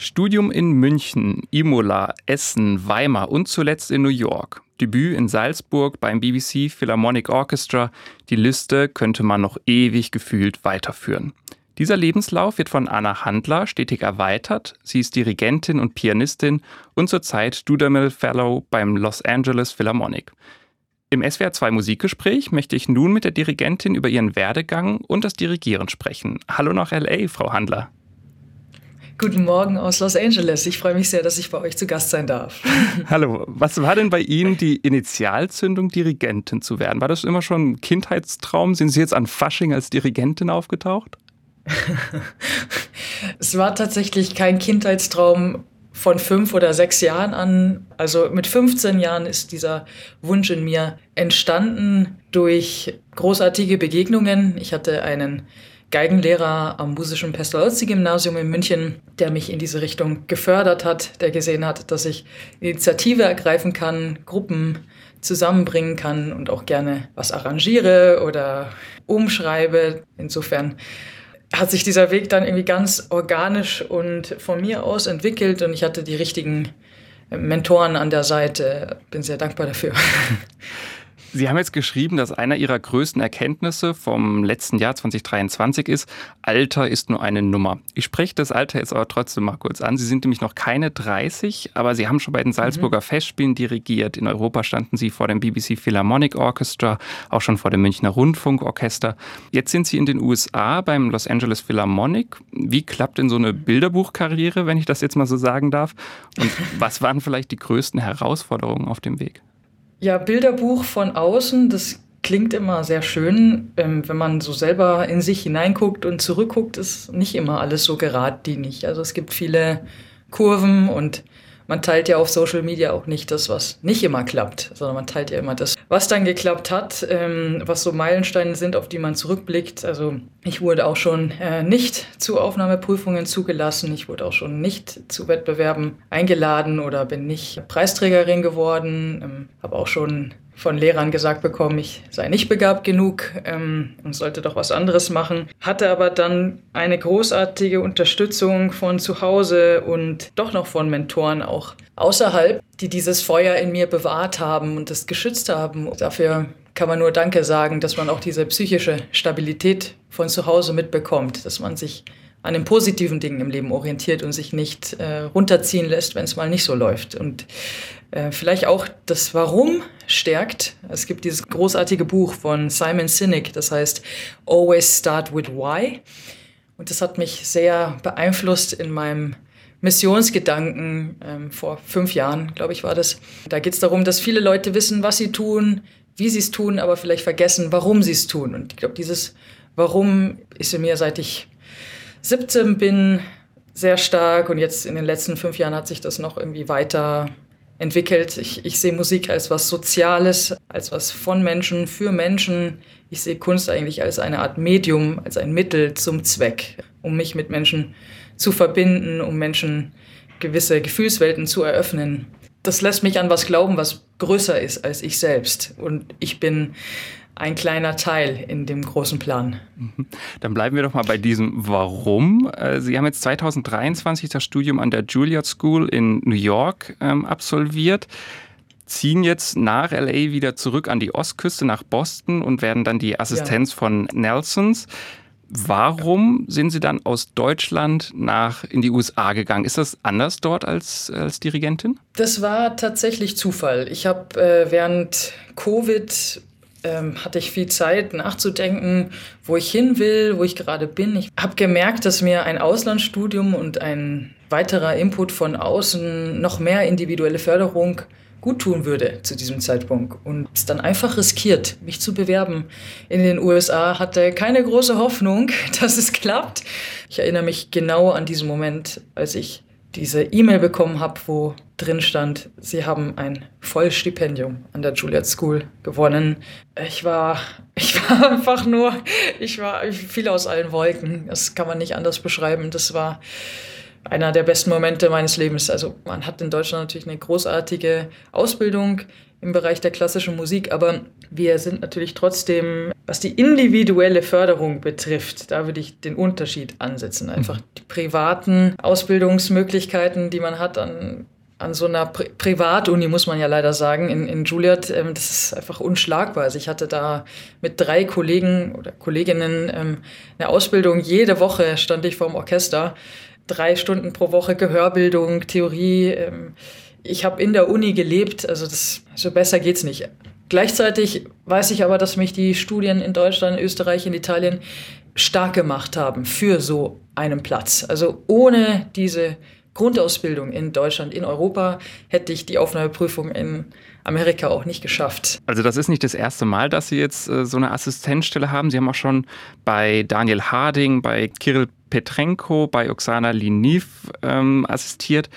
Studium in München, Imola, Essen, Weimar und zuletzt in New York. Debüt in Salzburg beim BBC Philharmonic Orchestra. Die Liste könnte man noch ewig gefühlt weiterführen. Dieser Lebenslauf wird von Anna Handler stetig erweitert. Sie ist Dirigentin und Pianistin und zurzeit Dudamel Fellow beim Los Angeles Philharmonic. Im SWR 2 Musikgespräch möchte ich nun mit der Dirigentin über ihren Werdegang und das Dirigieren sprechen. Hallo nach LA, Frau Handler. Guten Morgen aus Los Angeles. Ich freue mich sehr, dass ich bei euch zu Gast sein darf. Hallo, was war denn bei Ihnen die Initialzündung, Dirigentin zu werden? War das immer schon ein Kindheitstraum? Sind Sie jetzt an Fasching als Dirigentin aufgetaucht? es war tatsächlich kein Kindheitstraum von fünf oder sechs Jahren an. Also mit 15 Jahren ist dieser Wunsch in mir entstanden durch großartige Begegnungen. Ich hatte einen Geigenlehrer am musischen Pestalozzi-Gymnasium in München, der mich in diese Richtung gefördert hat, der gesehen hat, dass ich Initiative ergreifen kann, Gruppen zusammenbringen kann und auch gerne was arrangiere oder umschreibe. Insofern hat sich dieser Weg dann irgendwie ganz organisch und von mir aus entwickelt und ich hatte die richtigen Mentoren an der Seite. Bin sehr dankbar dafür. Sie haben jetzt geschrieben, dass einer Ihrer größten Erkenntnisse vom letzten Jahr 2023 ist, Alter ist nur eine Nummer. Ich spreche das Alter jetzt aber trotzdem mal kurz an. Sie sind nämlich noch keine 30, aber Sie haben schon bei den Salzburger mhm. Festspielen dirigiert. In Europa standen Sie vor dem BBC Philharmonic Orchestra, auch schon vor dem Münchner Rundfunkorchester. Jetzt sind Sie in den USA beim Los Angeles Philharmonic. Wie klappt denn so eine Bilderbuchkarriere, wenn ich das jetzt mal so sagen darf? Und was waren vielleicht die größten Herausforderungen auf dem Weg? Ja, Bilderbuch von außen, das klingt immer sehr schön. Ähm, wenn man so selber in sich hineinguckt und zurückguckt, ist nicht immer alles so geradlinig. Also es gibt viele Kurven und man teilt ja auf Social Media auch nicht das, was nicht immer klappt, sondern man teilt ja immer das, was dann geklappt hat, ähm, was so Meilensteine sind, auf die man zurückblickt. Also ich wurde auch schon äh, nicht zu Aufnahmeprüfungen zugelassen, ich wurde auch schon nicht zu Wettbewerben eingeladen oder bin nicht Preisträgerin geworden, ähm, habe auch schon von Lehrern gesagt bekommen, ich sei nicht begabt genug ähm, und sollte doch was anderes machen. Hatte aber dann eine großartige Unterstützung von zu Hause und doch noch von Mentoren auch außerhalb, die dieses Feuer in mir bewahrt haben und es geschützt haben. Dafür kann man nur Danke sagen, dass man auch diese psychische Stabilität von zu Hause mitbekommt, dass man sich an den positiven Dingen im Leben orientiert und sich nicht äh, runterziehen lässt, wenn es mal nicht so läuft. Und äh, vielleicht auch das Warum stärkt. Es gibt dieses großartige Buch von Simon Sinek, das heißt Always Start with Why. Und das hat mich sehr beeinflusst in meinem Missionsgedanken ähm, vor fünf Jahren, glaube ich, war das. Da geht es darum, dass viele Leute wissen, was sie tun, wie sie es tun, aber vielleicht vergessen, warum sie es tun. Und ich glaube, dieses Warum ist in mir, seit ich 17 bin, sehr stark. Und jetzt in den letzten fünf Jahren hat sich das noch irgendwie weiter entwickelt. Ich, ich sehe Musik als was Soziales, als was von Menschen, für Menschen. Ich sehe Kunst eigentlich als eine Art Medium, als ein Mittel zum Zweck, um mich mit Menschen zu verbinden, um Menschen gewisse Gefühlswelten zu eröffnen. Das lässt mich an was glauben, was größer ist als ich selbst. Und ich bin ein kleiner Teil in dem großen Plan. Mhm. Dann bleiben wir doch mal bei diesem Warum. Äh, Sie haben jetzt 2023 das Studium an der Juilliard School in New York ähm, absolviert, ziehen jetzt nach LA wieder zurück an die Ostküste nach Boston und werden dann die Assistenz ja. von Nelsons. Warum sind Sie dann aus Deutschland nach in die USA gegangen? Ist das anders dort als, als Dirigentin? Das war tatsächlich Zufall. Ich habe äh, während Covid ähm, hatte ich viel Zeit nachzudenken, wo ich hin will, wo ich gerade bin. Ich habe gemerkt, dass mir ein Auslandsstudium und ein weiterer Input von außen noch mehr individuelle Förderung gut tun würde zu diesem Zeitpunkt und es dann einfach riskiert, mich zu bewerben. In den USA hatte keine große Hoffnung, dass es klappt. Ich erinnere mich genau an diesen Moment, als ich diese E-Mail bekommen habe, wo drin stand, sie haben ein Vollstipendium an der Juilliard School gewonnen. Ich war, ich war einfach nur, ich war, fiel aus allen Wolken. Das kann man nicht anders beschreiben. Das war einer der besten Momente meines Lebens. Also man hat in Deutschland natürlich eine großartige Ausbildung im Bereich der klassischen Musik, aber wir sind natürlich trotzdem, was die individuelle Förderung betrifft, da würde ich den Unterschied ansetzen. Einfach die privaten Ausbildungsmöglichkeiten, die man hat an an so einer Pri Privatuni, muss man ja leider sagen, in, in Juilliard, ähm, das ist einfach unschlagbar. Also ich hatte da mit drei Kollegen oder Kolleginnen ähm, eine Ausbildung. Jede Woche stand ich vorm Orchester. Drei Stunden pro Woche Gehörbildung, Theorie. Ähm, ich habe in der Uni gelebt, also das, so besser geht's nicht. Gleichzeitig weiß ich aber, dass mich die Studien in Deutschland, Österreich, in Italien stark gemacht haben für so einen Platz. Also ohne diese Grundausbildung in Deutschland, in Europa, hätte ich die Aufnahmeprüfung in Amerika auch nicht geschafft. Also das ist nicht das erste Mal, dass Sie jetzt äh, so eine Assistenzstelle haben. Sie haben auch schon bei Daniel Harding, bei Kirill Petrenko, bei Oksana Liniv ähm, assistiert.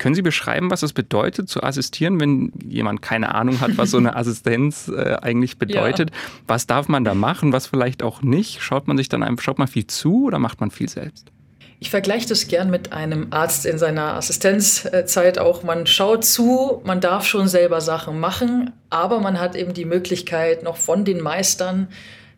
Können Sie beschreiben, was es bedeutet, zu assistieren, wenn jemand keine Ahnung hat, was so eine Assistenz äh, eigentlich bedeutet? Ja. Was darf man da machen, was vielleicht auch nicht? Schaut man sich dann einfach, schaut man viel zu oder macht man viel selbst? Ich vergleiche das gern mit einem Arzt in seiner Assistenzzeit auch. Man schaut zu, man darf schon selber Sachen machen, aber man hat eben die Möglichkeit, noch von den Meistern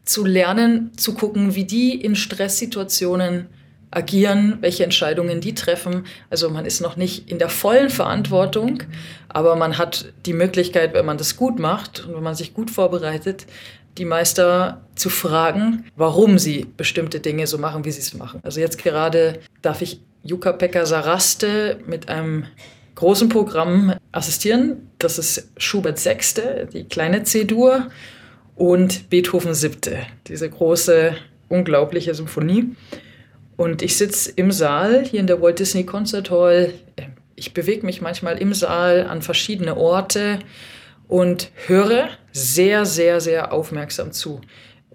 zu lernen, zu gucken, wie die in Stresssituationen agieren, welche Entscheidungen die treffen. Also man ist noch nicht in der vollen Verantwortung, aber man hat die Möglichkeit, wenn man das gut macht und wenn man sich gut vorbereitet, die Meister zu fragen, warum sie bestimmte Dinge so machen, wie sie es machen. Also jetzt gerade darf ich Jukka Pekka Saraste mit einem großen Programm assistieren. Das ist Schubert Sechste, die kleine C-Dur und Beethoven Siebte, diese große, unglaubliche Symphonie. Und ich sitze im Saal hier in der Walt Disney Concert Hall. Ich bewege mich manchmal im Saal an verschiedene Orte und höre sehr, sehr, sehr aufmerksam zu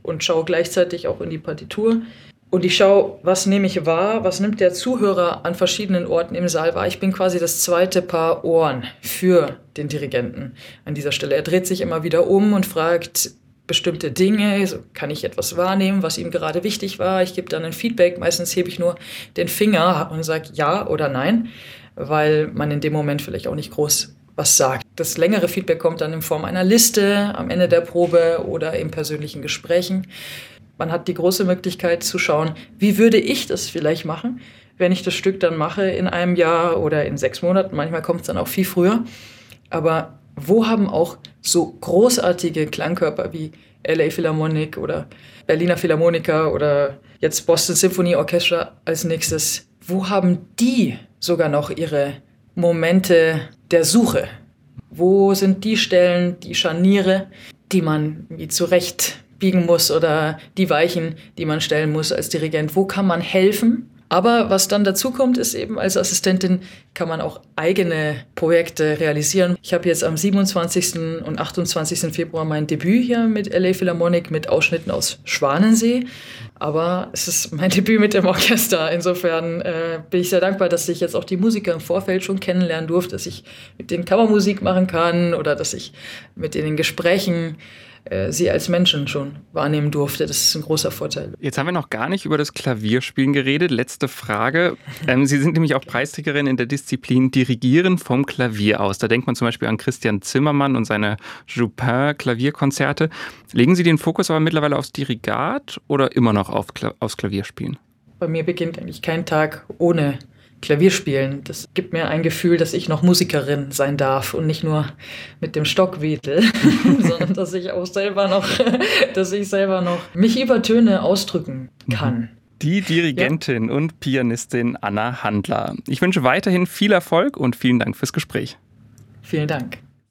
und schaue gleichzeitig auch in die Partitur. Und ich schaue, was nehme ich wahr, was nimmt der Zuhörer an verschiedenen Orten im Saal wahr. Ich bin quasi das zweite Paar Ohren für den Dirigenten an dieser Stelle. Er dreht sich immer wieder um und fragt bestimmte Dinge, so kann ich etwas wahrnehmen, was ihm gerade wichtig war. Ich gebe dann ein Feedback, meistens hebe ich nur den Finger und sage ja oder nein, weil man in dem Moment vielleicht auch nicht groß was sagt. Das längere Feedback kommt dann in Form einer Liste am Ende der Probe oder in persönlichen Gesprächen. Man hat die große Möglichkeit zu schauen, wie würde ich das vielleicht machen, wenn ich das Stück dann mache in einem Jahr oder in sechs Monaten. Manchmal kommt es dann auch viel früher. Aber wo haben auch so großartige Klangkörper wie LA Philharmonic oder Berliner Philharmoniker oder jetzt Boston Symphony Orchestra als nächstes, wo haben die sogar noch ihre Momente der Suche. Wo sind die Stellen, die Scharniere, die man wie zurecht biegen muss oder die Weichen, die man stellen muss als Dirigent? Wo kann man helfen? Aber was dann dazu kommt, ist eben als Assistentin kann man auch eigene Projekte realisieren. Ich habe jetzt am 27. und 28. Februar mein Debüt hier mit LA Philharmonic mit Ausschnitten aus Schwanensee. Aber es ist mein Debüt mit dem Orchester. Insofern äh, bin ich sehr dankbar, dass ich jetzt auch die Musiker im Vorfeld schon kennenlernen durfte, dass ich mit denen Kammermusik machen kann oder dass ich mit denen in Gesprächen sie als Menschen schon wahrnehmen durfte. Das ist ein großer Vorteil. Jetzt haben wir noch gar nicht über das Klavierspielen geredet. Letzte Frage. Ähm, sie sind nämlich auch Preisträgerin in der Disziplin Dirigieren vom Klavier aus. Da denkt man zum Beispiel an Christian Zimmermann und seine Chopin-Klavierkonzerte. Legen Sie den Fokus aber mittlerweile aufs Dirigat oder immer noch auf, aufs Klavierspielen? Bei mir beginnt eigentlich kein Tag ohne Klavierspielen. Das gibt mir ein Gefühl, dass ich noch Musikerin sein darf und nicht nur mit dem Stock wedel, sondern dass ich auch selber noch, dass ich selber noch mich über Töne ausdrücken kann. Mhm. Die Dirigentin ja. und Pianistin Anna Handler. Ich wünsche weiterhin viel Erfolg und vielen Dank fürs Gespräch. Vielen Dank.